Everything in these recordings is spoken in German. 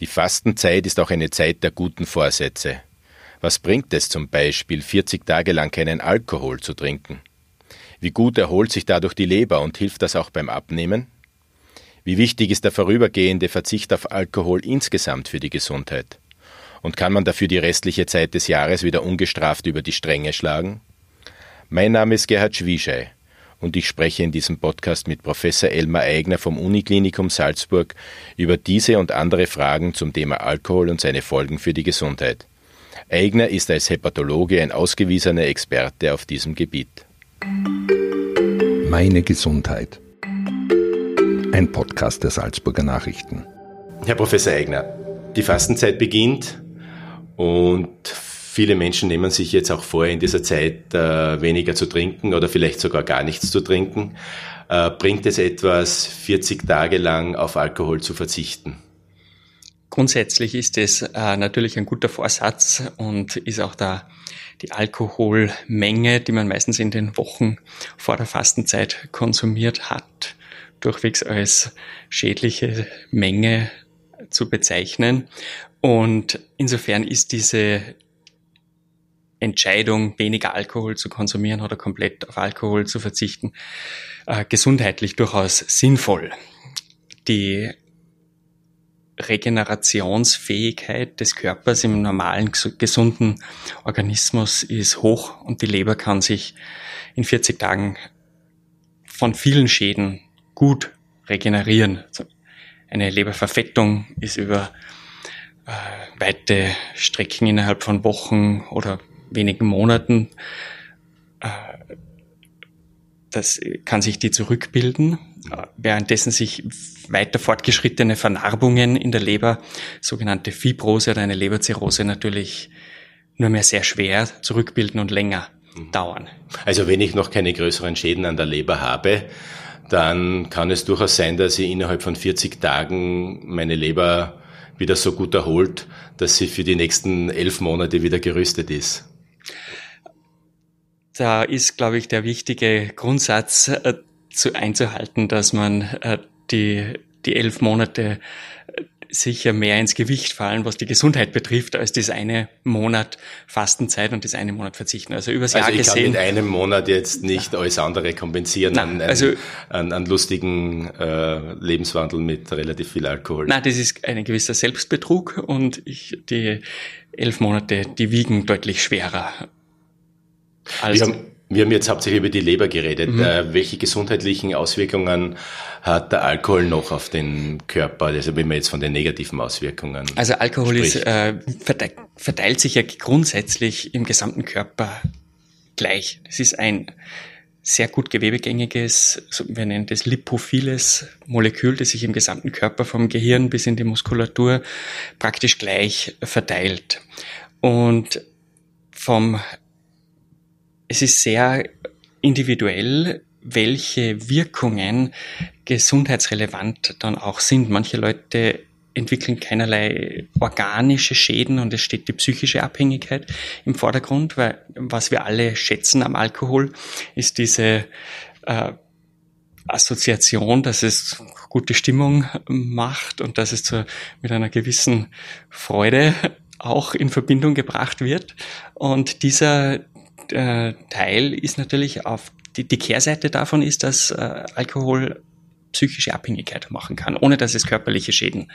Die Fastenzeit ist auch eine Zeit der guten Vorsätze. Was bringt es zum Beispiel, 40 Tage lang keinen Alkohol zu trinken? Wie gut erholt sich dadurch die Leber und hilft das auch beim Abnehmen? Wie wichtig ist der vorübergehende Verzicht auf Alkohol insgesamt für die Gesundheit? Und kann man dafür die restliche Zeit des Jahres wieder ungestraft über die Stränge schlagen? Mein Name ist Gerhard Schwieschei und ich spreche in diesem Podcast mit Professor Elmar Eigner vom Uniklinikum Salzburg über diese und andere Fragen zum Thema Alkohol und seine Folgen für die Gesundheit. Eigner ist als Hepatologe ein ausgewiesener Experte auf diesem Gebiet. Meine Gesundheit. Ein Podcast der Salzburger Nachrichten. Herr Professor Eigner, die Fastenzeit beginnt und viele Menschen nehmen sich jetzt auch vor, in dieser Zeit äh, weniger zu trinken oder vielleicht sogar gar nichts zu trinken. Äh, bringt es etwas, 40 Tage lang auf Alkohol zu verzichten? Grundsätzlich ist es äh, natürlich ein guter Vorsatz und ist auch da die Alkoholmenge, die man meistens in den Wochen vor der Fastenzeit konsumiert hat, durchwegs als schädliche Menge zu bezeichnen. Und insofern ist diese Entscheidung, weniger Alkohol zu konsumieren oder komplett auf Alkohol zu verzichten, äh, gesundheitlich durchaus sinnvoll. Die Regenerationsfähigkeit des Körpers im normalen, gesunden Organismus ist hoch und die Leber kann sich in 40 Tagen von vielen Schäden gut regenerieren. Also eine Leberverfettung ist über äh, weite Strecken innerhalb von Wochen oder wenigen Monaten äh, das kann sich die zurückbilden, währenddessen sich weiter fortgeschrittene Vernarbungen in der Leber, sogenannte Fibrose oder eine Leberzirrhose natürlich nur mehr sehr schwer zurückbilden und länger mhm. dauern. Also wenn ich noch keine größeren Schäden an der Leber habe, dann kann es durchaus sein, dass ich innerhalb von 40 Tagen meine Leber wieder so gut erholt, dass sie für die nächsten elf Monate wieder gerüstet ist da ist, glaube ich, der wichtige Grundsatz äh, zu einzuhalten, dass man äh, die, die elf Monate äh, sicher mehr ins Gewicht fallen, was die Gesundheit betrifft, als das eine Monat Fastenzeit und das eine Monat verzichten. Also übers Jahr also ich gesehen. kann mit einem Monat jetzt nicht alles andere kompensieren nein, an, also, an, an lustigen äh, Lebenswandel mit relativ viel Alkohol. Nein, das ist ein gewisser Selbstbetrug und ich, die elf Monate, die wiegen deutlich schwerer wir haben, wir haben jetzt hauptsächlich über die Leber geredet. Mhm. Äh, welche gesundheitlichen Auswirkungen hat der Alkohol noch auf den Körper? Also wenn man jetzt von den negativen Auswirkungen Also Alkohol ist, äh, verteilt, verteilt sich ja grundsätzlich im gesamten Körper gleich. Es ist ein sehr gut gewebegängiges, wir nennen das lipophiles Molekül, das sich im gesamten Körper vom Gehirn bis in die Muskulatur praktisch gleich verteilt. Und vom es ist sehr individuell, welche Wirkungen gesundheitsrelevant dann auch sind. Manche Leute entwickeln keinerlei organische Schäden und es steht die psychische Abhängigkeit im Vordergrund, weil was wir alle schätzen am Alkohol ist diese äh, Assoziation, dass es gute Stimmung macht und dass es zu, mit einer gewissen Freude auch in Verbindung gebracht wird. Und dieser äh, Teil ist natürlich auf die, die Kehrseite davon ist, dass äh, Alkohol psychische Abhängigkeit machen kann, ohne dass es körperliche Schäden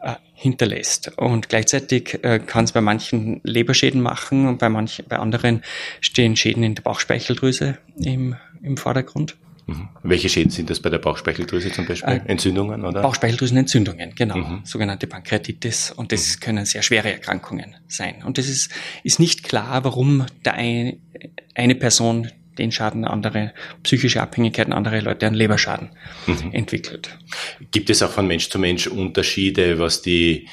äh, hinterlässt. Und gleichzeitig äh, kann es bei manchen Leberschäden machen und bei manchen, bei anderen stehen Schäden in der Bauchspeicheldrüse im, im Vordergrund. Mhm. Welche Schäden sind das bei der Bauchspeicheldrüse zum Beispiel? Äh, Entzündungen, oder? Bauchspeicheldrüsenentzündungen, genau. Mhm. Sogenannte Pankreatitis. Und das mhm. können sehr schwere Erkrankungen sein. Und es ist, ist nicht klar, warum der eine, eine Person den Schaden, andere psychische Abhängigkeiten, andere Leute einen Leberschaden mhm. entwickelt. Gibt es auch von Mensch zu Mensch Unterschiede, was die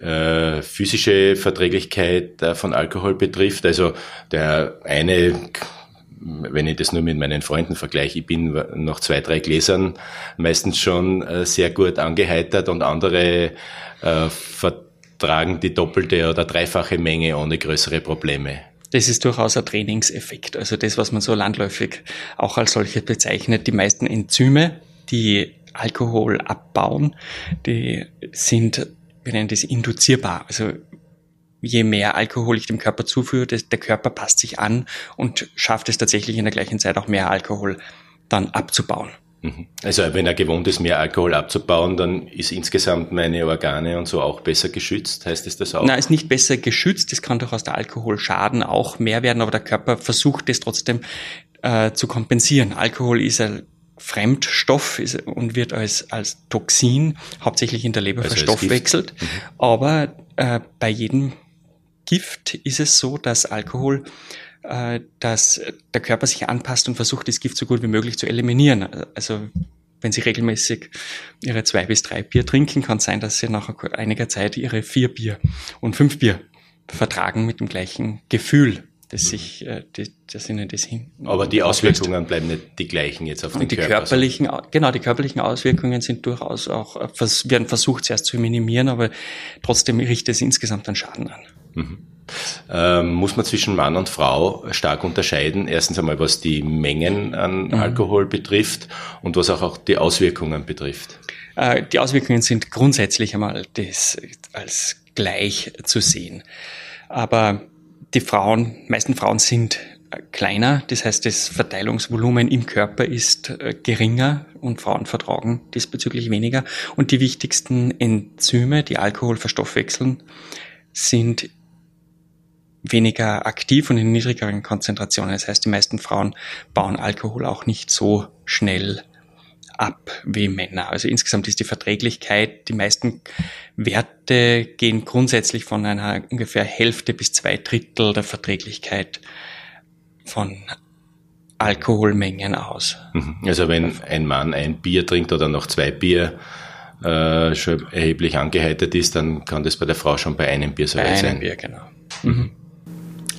äh, physische Verträglichkeit äh, von Alkohol betrifft? Also der eine wenn ich das nur mit meinen Freunden vergleiche, ich bin nach zwei, drei Gläsern meistens schon äh, sehr gut angeheitert und andere äh, vertragen die doppelte oder dreifache Menge ohne größere Probleme. Das ist durchaus ein Trainingseffekt. Also das, was man so landläufig auch als solche bezeichnet. Die meisten Enzyme, die Alkohol abbauen, die sind wir nennen das induzierbar. Also je mehr Alkohol ich dem Körper zuführe, der Körper passt sich an und schafft es tatsächlich in der gleichen Zeit auch mehr Alkohol dann abzubauen. Mhm. Also wenn er gewohnt ist, mehr Alkohol abzubauen, dann ist insgesamt meine Organe und so auch besser geschützt. Heißt es das auch? Nein, ist nicht besser geschützt. Es kann durchaus der Alkoholschaden auch mehr werden, aber der Körper versucht es trotzdem äh, zu kompensieren. Alkohol ist ein Fremdstoff ist, und wird als, als Toxin hauptsächlich in der Leber also verstoffwechselt. Mhm. Aber äh, bei jedem Gift ist es so, dass Alkohol äh, dass der Körper sich anpasst und versucht, das Gift so gut wie möglich zu eliminieren. Also wenn Sie regelmäßig Ihre zwei bis drei Bier trinken, kann es sein, dass Sie nach einiger Zeit Ihre vier Bier und fünf Bier vertragen mit dem gleichen Gefühl, dass sich, äh, dass Ihnen das hin. Aber die Auswirkungen bleiben nicht die gleichen jetzt auf den und die Körper. Körperlichen, genau, die körperlichen Auswirkungen sind durchaus auch, äh, werden versucht zuerst zu minimieren, aber trotzdem richtet es insgesamt einen Schaden an. Mhm ähm, muss man zwischen Mann und Frau stark unterscheiden. Erstens einmal, was die Mengen an mhm. Alkohol betrifft und was auch, auch die Auswirkungen betrifft. Äh, die Auswirkungen sind grundsätzlich einmal das als gleich zu sehen. Aber die Frauen, meisten Frauen sind kleiner, das heißt, das Verteilungsvolumen im Körper ist äh, geringer und Frauen vertragen diesbezüglich weniger. Und die wichtigsten Enzyme, die Alkohol verstoffwechseln, sind weniger aktiv und in niedrigeren Konzentrationen. Das heißt, die meisten Frauen bauen Alkohol auch nicht so schnell ab wie Männer. Also insgesamt ist die Verträglichkeit, die meisten Werte gehen grundsätzlich von einer ungefähr Hälfte bis zwei Drittel der Verträglichkeit von Alkoholmengen aus. Mhm. Also wenn ein Mann ein Bier trinkt oder noch zwei Bier äh, schon erheblich angeheitet ist, dann kann das bei der Frau schon bei einem Bier so weit sein. Bei einem Bier, genau. Mhm.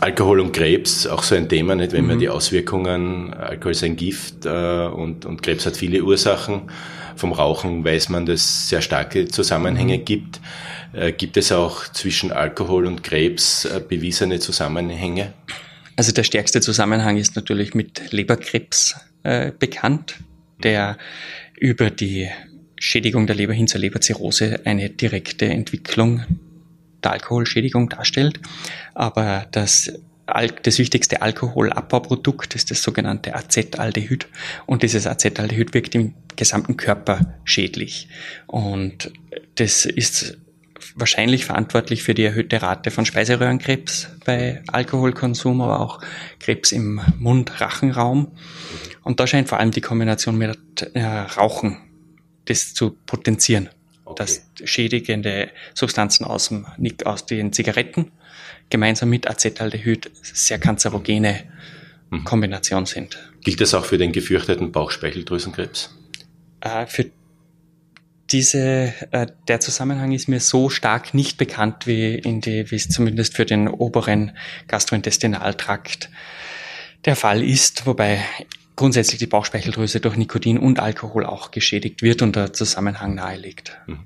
Alkohol und Krebs, auch so ein Thema, nicht? Wenn mhm. man die Auswirkungen, Alkohol ist ein Gift äh, und, und Krebs hat viele Ursachen. Vom Rauchen weiß man, dass es sehr starke Zusammenhänge mhm. gibt. Äh, gibt es auch zwischen Alkohol und Krebs äh, bewiesene Zusammenhänge? Also der stärkste Zusammenhang ist natürlich mit Leberkrebs äh, bekannt, der über die Schädigung der Leber hin zur Leberzirrhose eine direkte Entwicklung der Alkoholschädigung darstellt. Aber das das wichtigste Alkoholabbauprodukt ist das sogenannte Acetaldehyd. Und dieses Acetaldehyd wirkt im gesamten Körper schädlich. Und das ist wahrscheinlich verantwortlich für die erhöhte Rate von Speiseröhrenkrebs bei Alkoholkonsum, aber auch Krebs im Mund-Rachenraum. Und da scheint vor allem die Kombination mit äh, Rauchen das zu potenzieren okay. dass schädigende Substanzen aus, dem, aus den Zigaretten gemeinsam mit Acetaldehyd sehr kanzerogene mhm. Kombination sind. Gilt das auch für den gefürchteten Bauchspeicheldrüsenkrebs? Äh, für diese, äh, der Zusammenhang ist mir so stark nicht bekannt, wie, in die, wie es zumindest für den oberen Gastrointestinaltrakt der Fall ist, wobei grundsätzlich die Bauchspeicheldrüse durch Nikotin und Alkohol auch geschädigt wird und der Zusammenhang naheliegt. Mhm.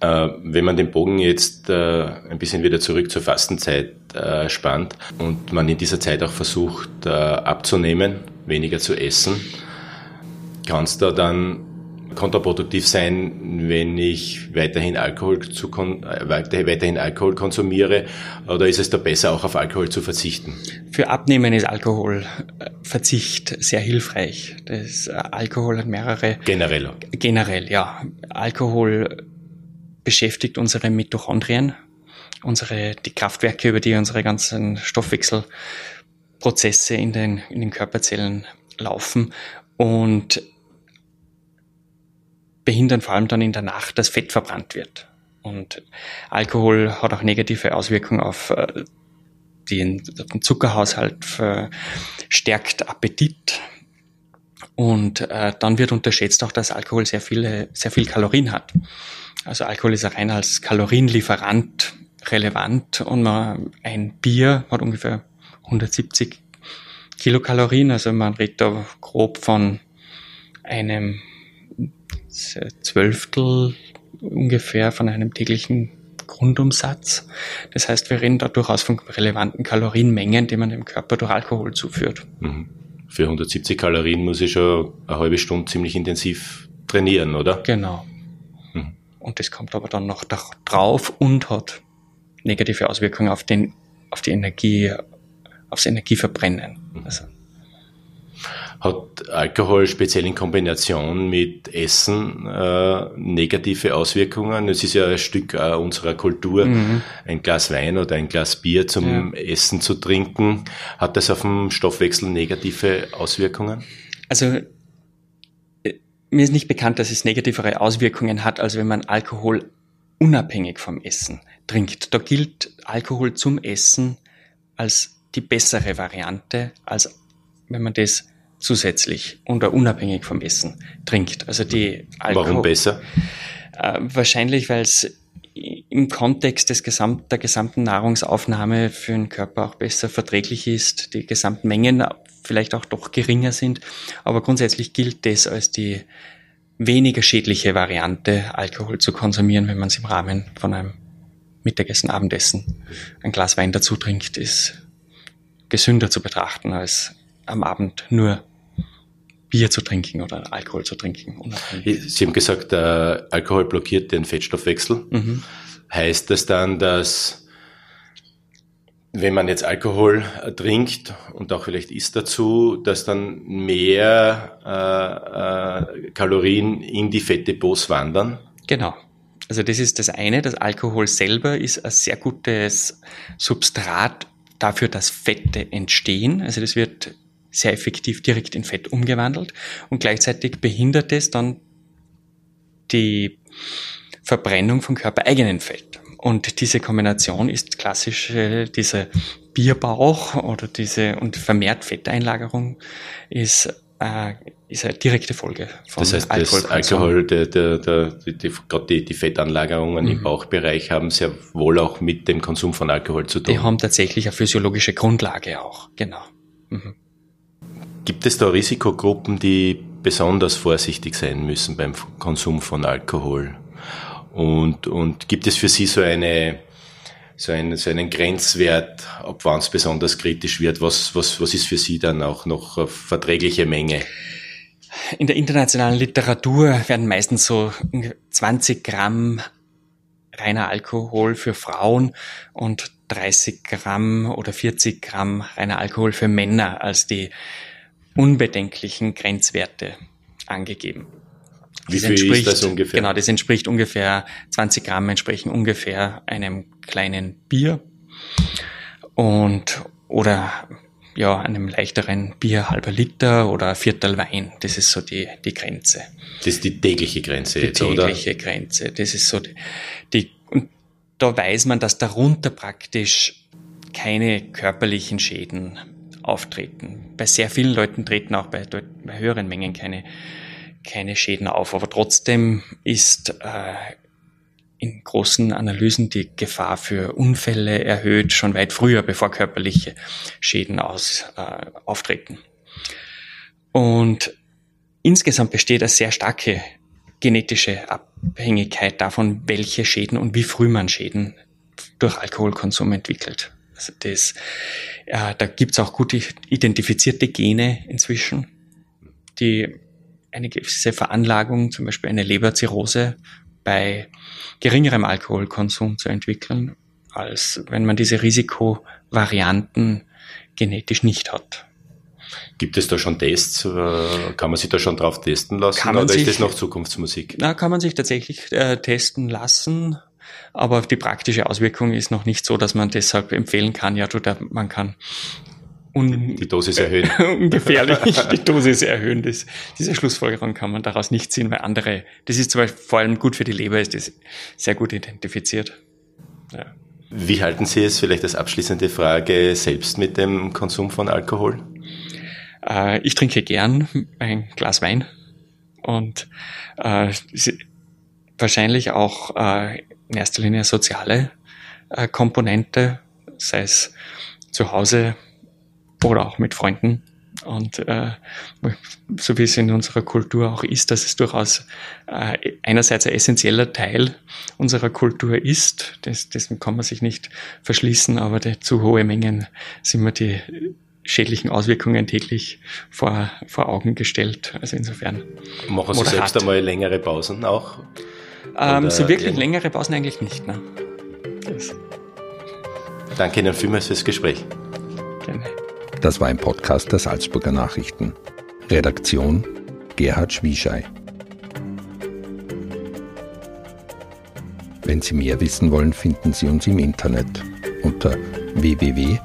Äh, wenn man den Bogen jetzt äh, ein bisschen wieder zurück zur Fastenzeit äh, spannt und man in dieser Zeit auch versucht äh, abzunehmen, weniger zu essen, kann es da dann kontraproduktiv sein, wenn ich weiterhin Alkohol, zu äh, weiterhin Alkohol konsumiere? Oder ist es da besser, auch auf Alkohol zu verzichten? Für Abnehmen ist Alkoholverzicht sehr hilfreich. Das äh, Alkohol hat mehrere. Generell. Generell, ja. Alkohol beschäftigt unsere Mitochondrien, unsere, die Kraftwerke, über die unsere ganzen Stoffwechselprozesse in den, in den Körperzellen laufen. Und behindern vor allem dann in der Nacht, dass Fett verbrannt wird. Und Alkohol hat auch negative Auswirkungen auf äh, den, den Zuckerhaushalt, verstärkt Appetit. Und äh, dann wird unterschätzt auch, dass Alkohol sehr viele, sehr viel Kalorien hat. Also Alkohol ist rein als Kalorienlieferant relevant und man, ein Bier hat ungefähr 170 Kilokalorien. Also man redet da grob von einem Zwölftel ungefähr von einem täglichen Grundumsatz. Das heißt, wir reden da durchaus von relevanten Kalorienmengen, die man dem Körper durch Alkohol zuführt. Mhm. Für 170 Kalorien muss ich schon eine halbe Stunde ziemlich intensiv trainieren, oder? Genau. Mhm. und das kommt aber dann noch drauf und hat negative Auswirkungen auf den, auf die Energie, aufs Energieverbrennen. Also hat Alkohol speziell in Kombination mit Essen äh, negative Auswirkungen? Es ist ja ein Stück äh, unserer Kultur, mhm. ein Glas Wein oder ein Glas Bier zum ja. Essen zu trinken. Hat das auf den Stoffwechsel negative Auswirkungen? Also äh, mir ist nicht bekannt, dass es negativere Auswirkungen hat, als wenn man Alkohol unabhängig vom Essen trinkt. Da gilt Alkohol zum Essen als die bessere Variante, als wenn man das zusätzlich oder unabhängig vom Essen trinkt. Also die Alkohol. Warum besser? Äh, wahrscheinlich, weil es im Kontext des Gesamt, der gesamten Nahrungsaufnahme für den Körper auch besser verträglich ist, die Gesamtmengen vielleicht auch doch geringer sind. Aber grundsätzlich gilt das als die weniger schädliche Variante, Alkohol zu konsumieren, wenn man es im Rahmen von einem Mittagessen, Abendessen ein Glas Wein dazu trinkt, ist gesünder zu betrachten als am Abend nur Bier zu trinken oder Alkohol zu trinken. Sie haben gesagt, äh, Alkohol blockiert den Fettstoffwechsel. Mhm. Heißt das dann, dass wenn man jetzt Alkohol äh, trinkt und auch vielleicht isst dazu, dass dann mehr äh, äh, Kalorien in die Fettdepots wandern? Genau. Also das ist das eine. Das Alkohol selber ist ein sehr gutes Substrat dafür, dass Fette entstehen. Also das wird sehr effektiv direkt in Fett umgewandelt und gleichzeitig behindert es dann die Verbrennung von körpereigenen Fett. Und diese Kombination ist klassisch äh, dieser Bierbauch oder diese und vermehrt Fetteinlagerung ist, äh, ist eine direkte Folge von Das heißt, Alkohol, das Alkohol der, der, der, die, die, gerade die, die Fettanlagerungen mhm. im Bauchbereich haben sehr wohl auch mit dem Konsum von Alkohol zu tun. Die haben tatsächlich eine physiologische Grundlage auch, genau. Mhm. Gibt es da Risikogruppen, die besonders vorsichtig sein müssen beim Konsum von Alkohol? Und, und gibt es für Sie so eine, so, einen, so einen Grenzwert, ab wann es besonders kritisch wird? Was, was, was ist für Sie dann auch noch eine verträgliche Menge? In der internationalen Literatur werden meistens so 20 Gramm reiner Alkohol für Frauen und 30 Gramm oder 40 Gramm reiner Alkohol für Männer als die unbedenklichen Grenzwerte angegeben. Wie viel ist das ungefähr? Genau, das entspricht ungefähr, 20 Gramm entsprechen ungefähr einem kleinen Bier und oder ja, einem leichteren Bier, halber Liter oder Viertel Wein. Das ist so die, die Grenze. Das ist die tägliche Grenze die jetzt, oder? Die tägliche Grenze. Das ist so die, die, und da weiß man, dass darunter praktisch keine körperlichen Schäden auftreten. Bei sehr vielen Leuten treten auch bei, bei höheren Mengen keine, keine Schäden auf, aber trotzdem ist äh, in großen Analysen die Gefahr für Unfälle erhöht, schon weit früher, bevor körperliche Schäden aus, äh, auftreten. Und insgesamt besteht eine sehr starke genetische Abhängigkeit davon, welche Schäden und wie früh man Schäden durch Alkoholkonsum entwickelt. Also das, äh, da gibt's auch gut identifizierte Gene inzwischen, die eine gewisse Veranlagung, zum Beispiel eine Leberzirrhose bei geringerem Alkoholkonsum zu entwickeln, als wenn man diese Risikovarianten genetisch nicht hat. Gibt es da schon Tests? Äh, kann man sich da schon drauf testen lassen kann man oder sich, ist das noch Zukunftsmusik? Na, kann man sich tatsächlich äh, testen lassen. Aber die praktische Auswirkung ist noch nicht so, dass man deshalb empfehlen kann, ja, du, man kann un die Dosis erhöhen. ungefährlich die Dosis erhöhen. Das, diese Schlussfolgerung kann man daraus nicht ziehen, weil andere, das ist zum Beispiel vor allem gut für die Leber, ist das sehr gut identifiziert. Ja. Wie halten Sie es vielleicht als abschließende Frage selbst mit dem Konsum von Alkohol? Äh, ich trinke gern ein Glas Wein und äh, wahrscheinlich auch äh, in erster Linie soziale äh, Komponente, sei es zu Hause oder auch mit Freunden. Und äh, so wie es in unserer Kultur auch ist, dass es durchaus äh, einerseits ein essentieller Teil unserer Kultur ist, das, dessen kann man sich nicht verschließen, aber die, zu hohe Mengen sind mir die schädlichen Auswirkungen täglich vor, vor Augen gestellt. Also insofern. Machen Sie selbst einmal längere Pausen auch? Ähm, so wirklich längere Pausen eigentlich nicht. Ne? Das. Danke Ihnen vielmals fürs Gespräch. Gerne. Das war ein Podcast der Salzburger Nachrichten. Redaktion Gerhard Schwieschei. Wenn Sie mehr wissen wollen, finden Sie uns im Internet unter www.sn.at.